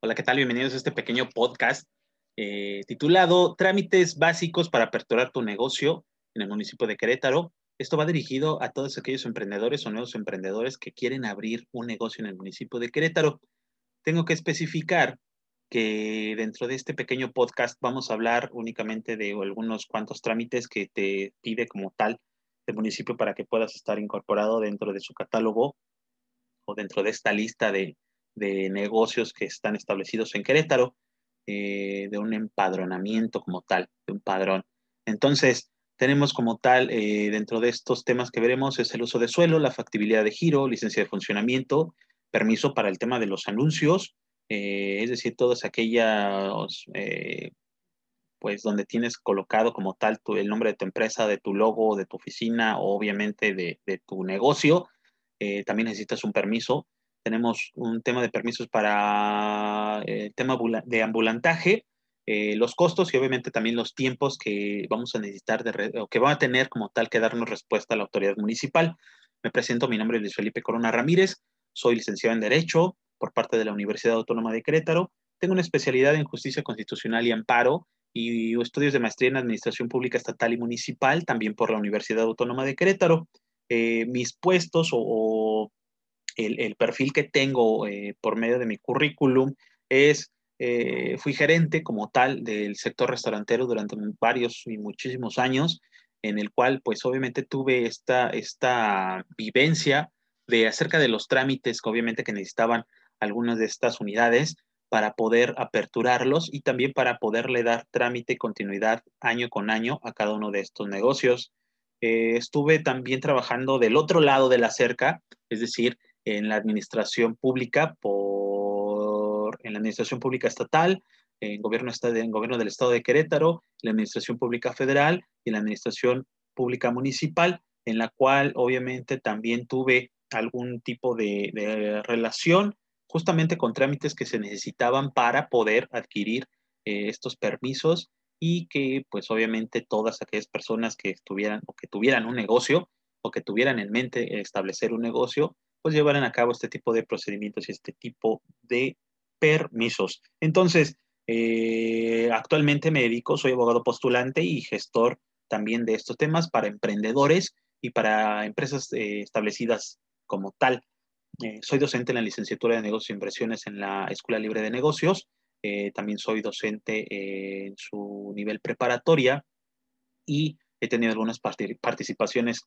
Hola, ¿qué tal? Bienvenidos a este pequeño podcast eh, titulado Trámites básicos para aperturar tu negocio en el municipio de Querétaro. Esto va dirigido a todos aquellos emprendedores o nuevos emprendedores que quieren abrir un negocio en el municipio de Querétaro. Tengo que especificar que dentro de este pequeño podcast vamos a hablar únicamente de algunos cuantos trámites que te pide como tal el municipio para que puedas estar incorporado dentro de su catálogo o dentro de esta lista de, de negocios que están establecidos en Querétaro, eh, de un empadronamiento como tal, de un padrón. Entonces, tenemos como tal, eh, dentro de estos temas que veremos, es el uso de suelo, la factibilidad de giro, licencia de funcionamiento, permiso para el tema de los anuncios, eh, es decir, todas aquellas, pues donde tienes colocado como tal tu, el nombre de tu empresa, de tu logo, de tu oficina, o obviamente de tu negocio, también necesitas un permiso tenemos un tema de permisos para el eh, tema de ambulantaje, eh, los costos y obviamente también los tiempos que vamos a necesitar de o que va a tener como tal que darnos respuesta a la autoridad municipal. Me presento, mi nombre es Luis Felipe Corona Ramírez, soy licenciado en Derecho por parte de la Universidad Autónoma de Querétaro, tengo una especialidad en Justicia Constitucional y Amparo y estudios de maestría en Administración Pública Estatal y Municipal, también por la Universidad Autónoma de Querétaro. Eh, mis puestos o el, perfil que tengo eh, por medio de mi currículum es, eh, fui gerente como tal del sector restaurantero durante varios y muchísimos años, en el cual pues obviamente tuve esta, esta vivencia de acerca de los trámites que obviamente que necesitaban algunas de estas unidades para poder aperturarlos y también para poderle dar trámite y continuidad año con año a cada uno de estos negocios. Eh, estuve también trabajando del otro lado de la cerca, es decir, en la administración pública por, en la administración pública estatal, en gobierno, en gobierno del estado de Querétaro, en la administración pública federal y en la administración pública municipal, en la cual obviamente también tuve algún tipo de, relación justamente con trámites que se necesitaban para poder adquirir eh, estos permisos y que pues obviamente todas aquellas personas que estuvieran o que tuvieran un negocio o que tuvieran en mente establecer un negocio pues llevarán a cabo este tipo de procedimientos y este tipo de permisos. Entonces, eh, actualmente me dedico, soy abogado postulante y gestor también de estos temas para emprendedores y para empresas eh, establecidas como tal. Eh, soy docente en la licenciatura de negocios e inversiones en la Escuela Libre de Negocios. también soy docente en su nivel preparatoria y he tenido algunas participaciones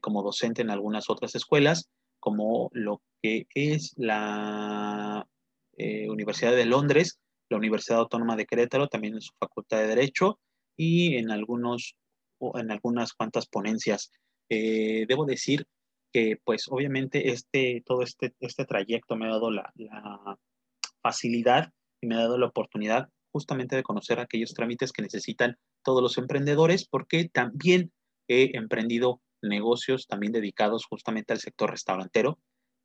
como docente en algunas otras escuelas como lo que es la eh, Universidad de Londres, la Universidad Autónoma de Querétaro, también en su Facultad de Derecho y en, algunos, en algunas cuantas ponencias. Eh, debo decir que, pues, obviamente, este, todo este, este trayecto me ha dado la, la facilidad y me ha dado la oportunidad justamente de conocer aquellos trámites que necesitan todos los emprendedores, porque también he emprendido negocios también dedicados justamente al sector restaurantero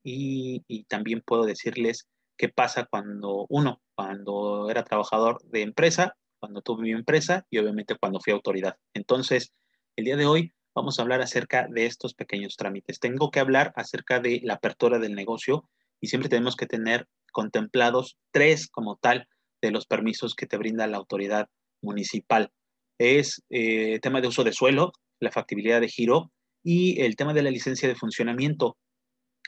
y, también puedo decirles qué pasa cuando uno, cuando era trabajador de empresa, cuando tuve mi empresa y obviamente cuando fui autoridad. Entonces, el día de hoy vamos a hablar acerca de estos pequeños trámites. Tengo que hablar acerca de la apertura del negocio y siempre tenemos que tener contemplados tres como tal de los permisos que te brinda la autoridad municipal. Es eh, tema de uso de suelo, la factibilidad de giro, y el tema de la licencia de funcionamiento.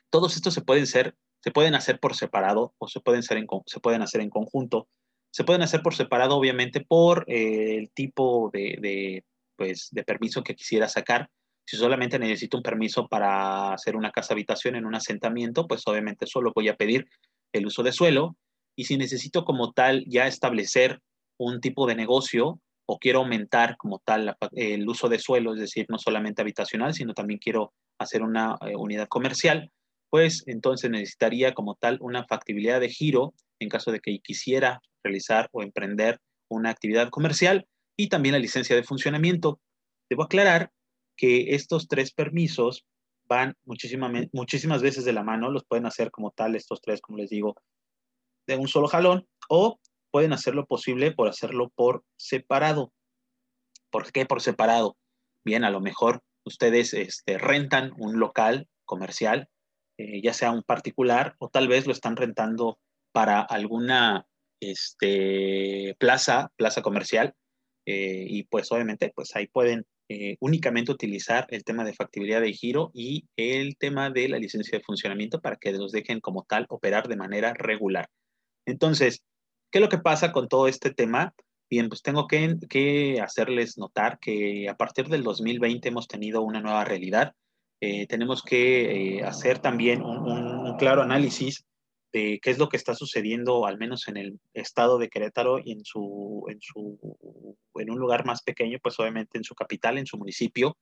Todos estos se pueden, ser, se pueden hacer por separado o se pueden, ser se pueden hacer en conjunto. Se pueden hacer por separado, obviamente, por eh, el tipo de, de, pues, de permiso que quisiera sacar. Si solamente necesito un permiso para hacer una casa habitación en un asentamiento, pues obviamente solo voy a pedir el uso de suelo. Y si necesito como tal ya establecer un tipo de negocio, o quiero aumentar como tal el uso de suelo, es decir, no solamente habitacional, sino también quiero hacer una eh, unidad comercial, pues entonces necesitaría como tal una factibilidad de giro en caso de que quisiera realizar o emprender una actividad comercial y también la licencia de funcionamiento. Debo aclarar que estos tres permisos van muchísimas veces de la mano, los pueden hacer como tal estos tres, como les digo, de un solo jalón o pueden hacer lo posible por hacerlo por separado. ¿Por qué por separado? Bien, a lo mejor ustedes este, rentan un local comercial, eh, ya sea un particular, o tal vez lo están rentando para alguna este, plaza, plaza comercial, eh, y pues obviamente pues ahí pueden eh, únicamente utilizar el tema de factibilidad de giro y el tema de la licencia de funcionamiento para que los dejen como tal operar de manera regular. Entonces, ¿qué es lo que pasa con todo este tema? Bien, pues tengo que, hacerles notar que a partir del 2020 hemos tenido una nueva realidad. Eh, tenemos que hacer también un claro análisis qué es lo que está sucediendo, al menos en el estado de Querétaro y en, su, en, su, en un lugar más pequeño, pues obviamente en su capital, en su municipio.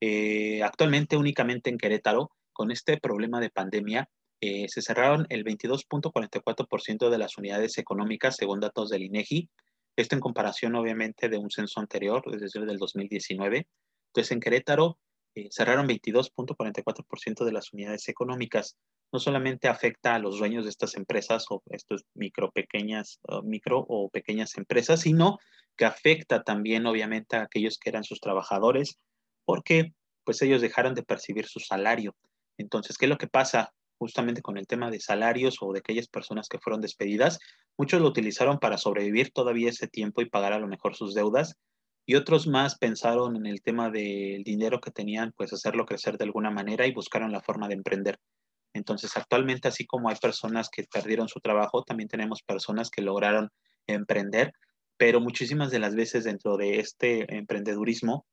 Eh, actualmente únicamente en Querétaro, con este problema de pandemia, eh, se cerraron el 22.44% de las unidades económicas según datos del INEGI. Esto en comparación obviamente de un censo anterior, desde el del 2019. Entonces en Querétaro eh, cerraron 22.44% de las unidades económicas no solamente afecta a los dueños de estas empresas o estas micro, pequeñas, micro o pequeñas empresas, sino que afecta también obviamente a aquellos que eran sus trabajadores, porque pues ellos dejaron de percibir su salario. Entonces, ¿qué es lo que pasa justamente con el tema de salarios o de aquellas personas que fueron despedidas? Muchos lo utilizaron para sobrevivir todavía ese tiempo y pagar a lo mejor sus deudas, y otros más pensaron en el tema del dinero que tenían, pues hacerlo crecer de alguna manera y buscaron la forma de emprender. Entonces, actualmente, así como hay personas que perdieron su trabajo, también tenemos personas que lograron emprender, pero muchísimas de las veces dentro de este emprendedurismo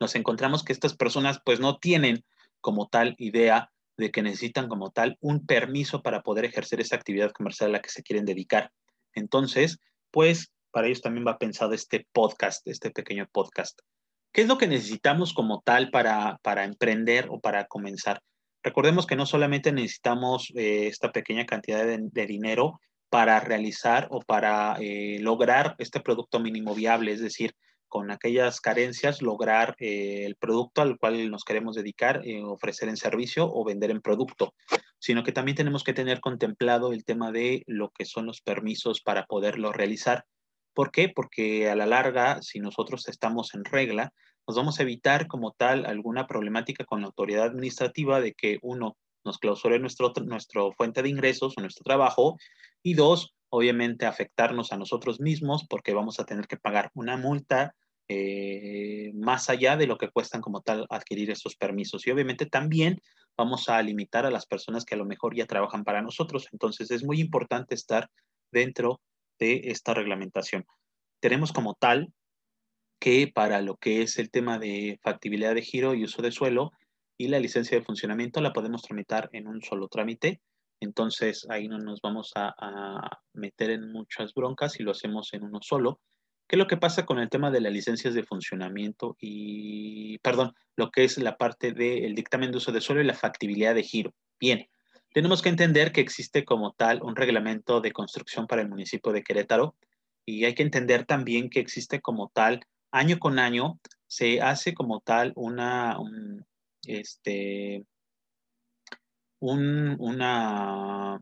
nos encontramos que estas personas pues no tienen como tal idea de que necesitan como tal un permiso para poder ejercer esa actividad comercial a la que se quieren dedicar. Entonces, pues para ellos también va pensado este podcast, este pequeño podcast. ¿Qué es lo que necesitamos como tal para, para emprender o para comenzar? Recordemos que no solamente necesitamos eh, esta pequeña cantidad de, dinero para realizar o para eh, lograr este producto mínimo viable, es decir, con aquellas carencias, lograr eh, el producto al cual nos queremos dedicar, ofrecer en servicio o vender en producto, sino que también tenemos que tener contemplado el tema de lo que son los permisos para poderlo realizar. ¿Por qué? Porque a la larga, si nosotros estamos en regla, nos vamos a evitar como tal alguna problemática con la autoridad administrativa de que uno nos clausure nuestro, nuestro fuente de ingresos o nuestro trabajo y dos, obviamente afectarnos a nosotros mismos porque vamos a tener que pagar una multa eh, más allá de lo que cuestan como tal adquirir estos permisos. Y obviamente también vamos a limitar a las personas que a lo mejor ya trabajan para nosotros. Entonces es muy importante estar dentro de esta reglamentación. Tenemos como tal que para lo que es el tema de factibilidad de giro y uso de suelo y la licencia de funcionamiento la podemos tramitar en un solo trámite. Entonces ahí no nos vamos a, meter en muchas broncas y lo hacemos en uno solo. ¿Qué es lo que pasa con el tema de las licencias de funcionamiento y, perdón, lo que es la parte del dictamen de uso de suelo y la factibilidad de giro? Bien, tenemos que entender que existe como tal un reglamento de construcción para el municipio de Querétaro y hay que entender también que existe como tal año con año se hace como tal una, este, un, una,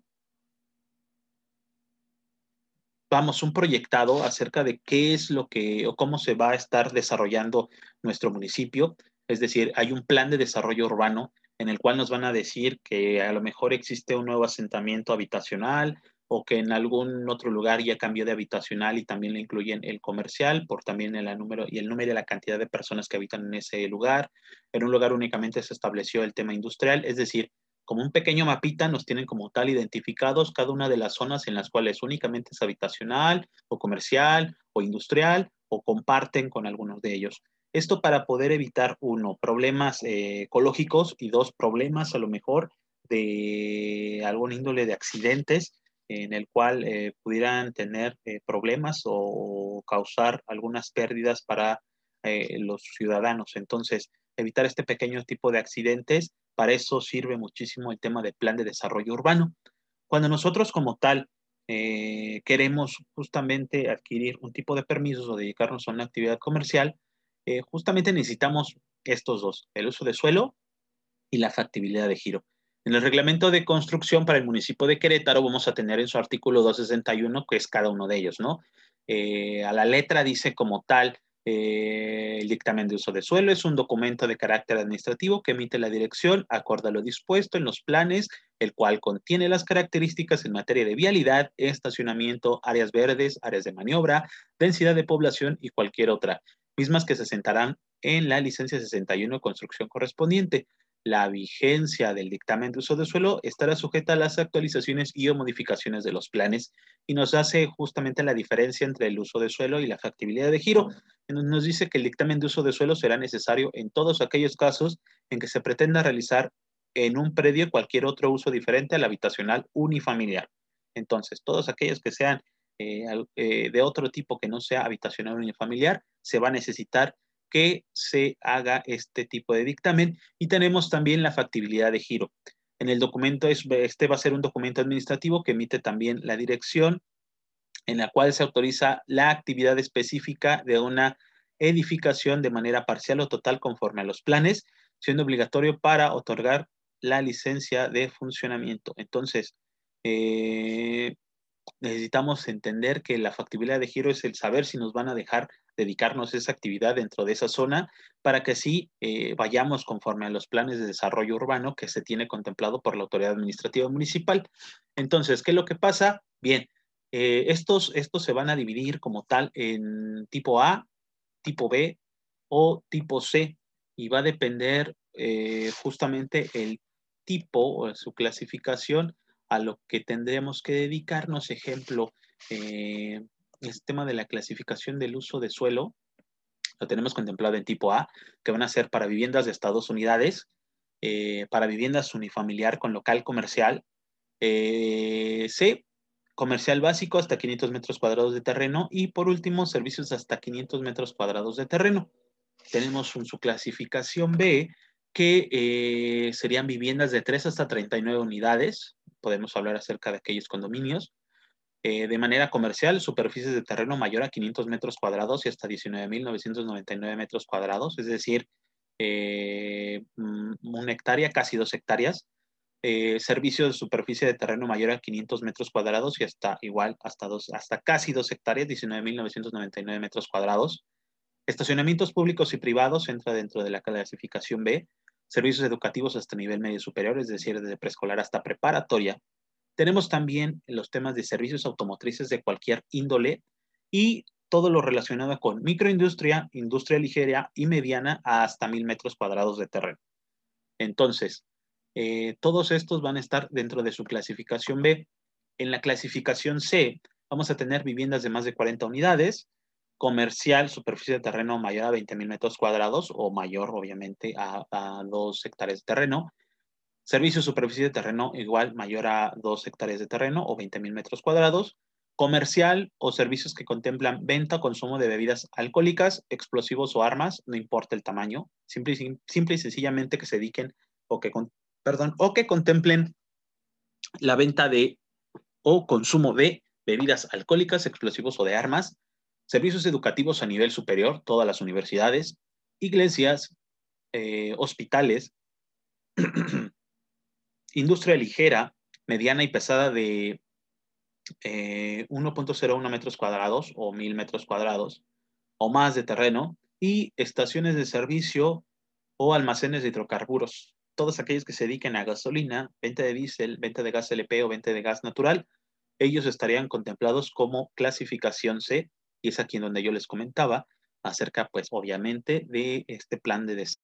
vamos, un proyectado acerca de qué es lo que o cómo se va a estar desarrollando nuestro municipio. Es decir, hay un plan de desarrollo urbano en el cual nos van a decir que a lo mejor existe un nuevo asentamiento habitacional, o que en algún otro lugar ya cambió de habitacional y también le incluyen el comercial por también el número y el número y la cantidad de personas que habitan en ese lugar. En un lugar únicamente se estableció el tema industrial, es decir, como un pequeño mapita nos tienen como tal identificados cada una de las zonas en las cuales únicamente es habitacional o comercial o industrial o comparten con algunos de ellos. Esto para poder evitar, uno, problemas eh, ecológicos y dos, problemas a lo mejor de algún índole de accidentes en el cual eh, pudieran tener eh, problemas o causar algunas pérdidas para los ciudadanos. Entonces, evitar este pequeño tipo de accidentes, para eso sirve muchísimo el tema del plan de desarrollo urbano. Cuando nosotros como tal queremos justamente adquirir un tipo de permisos o dedicarnos a una actividad comercial, justamente necesitamos estos dos, el uso de suelo y la factibilidad de giro. En el reglamento de construcción para el municipio de Querétaro vamos a tener en su artículo 261, que es cada uno de ellos, ¿no? Eh, a la letra dice como tal Eh, el dictamen de uso de suelo. Es un documento de carácter administrativo que emite la dirección acorde a lo dispuesto en los planes, el cual contiene las características en materia de vialidad, estacionamiento, áreas verdes, áreas de maniobra, densidad de población y cualquier otra, mismas que se sentarán en la licencia 61 de construcción correspondiente la vigencia del dictamen de uso de suelo estará sujeta a las actualizaciones y o modificaciones de los planes y nos hace justamente la diferencia entre el uso de suelo y la factibilidad de giro. Nos dice que el dictamen de uso de suelo será necesario en todos aquellos casos en que se pretenda realizar en un predio cualquier otro uso diferente al habitacional unifamiliar. Entonces, todos aquellos que sean eh, eh, de otro tipo que no sea habitacional unifamiliar, se va a necesitar que se haga este tipo de dictamen y tenemos también la factibilidad de giro. En el documento, este va a ser un documento administrativo que emite también la dirección en la cual se autoriza la actividad específica de una edificación de manera parcial o total conforme a los planes, siendo obligatorio para otorgar la licencia de funcionamiento. Entonces, eh, necesitamos entender que la factibilidad de giro es el saber si nos van a dejar dedicarnos a esa actividad dentro de esa zona para que así eh, vayamos conforme a los planes de desarrollo urbano que se tiene contemplado por la autoridad administrativa municipal. Entonces, ¿qué es lo que pasa? Bien, eh, estos, estos se van a dividir como tal en tipo A, tipo B o tipo C y va a depender eh, justamente el tipo o su clasificación a lo que tendremos que dedicarnos. Ejemplo, eh, el tema de la clasificación del uso de suelo, lo tenemos contemplado en tipo A, que van a ser para viviendas de hasta dos unidades, eh, para viviendas unifamiliar con local comercial, eh, C, comercial básico hasta 500 metros cuadrados de terreno y por último, servicios hasta 500 metros cuadrados de terreno. Tenemos un, su clasificación B, que serían viviendas de 3 hasta 39 unidades, podemos hablar acerca de aquellos condominios. Eh, de manera comercial, superficies de terreno mayor a 500 metros cuadrados y hasta 19.999 metros cuadrados, es decir, eh, mm, una hectárea, casi dos hectáreas. Eh, servicios de superficie de terreno mayor a 500 metros cuadrados y hasta igual, hasta, dos, hasta casi dos hectáreas, 19.999 metros cuadrados. Estacionamientos públicos y privados entra dentro de la clasificación B servicios educativos hasta nivel medio superior, es decir, desde preescolar hasta preparatoria. Tenemos también los temas de servicios automotrices de cualquier índole y todo lo relacionado con microindustria, industria ligera y mediana hasta mil metros cuadrados de terreno. Entonces, eh, todos estos van a estar dentro de su clasificación B. En la clasificación C vamos a tener viviendas de más de 40 unidades, comercial, superficie de terreno mayor a 20 mil metros cuadrados o mayor, obviamente, a, a 2 hectáreas de terreno. Servicio, superficie de terreno igual, mayor a 2 hectáreas de terreno o 20 mil metros cuadrados. Comercial o servicios que contemplan venta consumo de bebidas alcohólicas, explosivos o armas, no importa el tamaño, simple y, sencillamente que se dediquen o que, perdón, o que contemplen la venta de o consumo de bebidas alcohólicas, explosivos o de armas, servicios educativos a nivel superior, todas las universidades, iglesias, eh, hospitales, industria ligera, mediana y pesada de 1.01 eh, metros cuadrados o 1000 metros cuadrados o más de terreno y estaciones de servicio o almacenes de hidrocarburos. Todos aquellos que se dediquen a gasolina, venta de diésel, venta de gas LP o venta de gas natural, ellos estarían contemplados como clasificación C y es aquí en donde yo les comentaba acerca, pues obviamente, de este plan de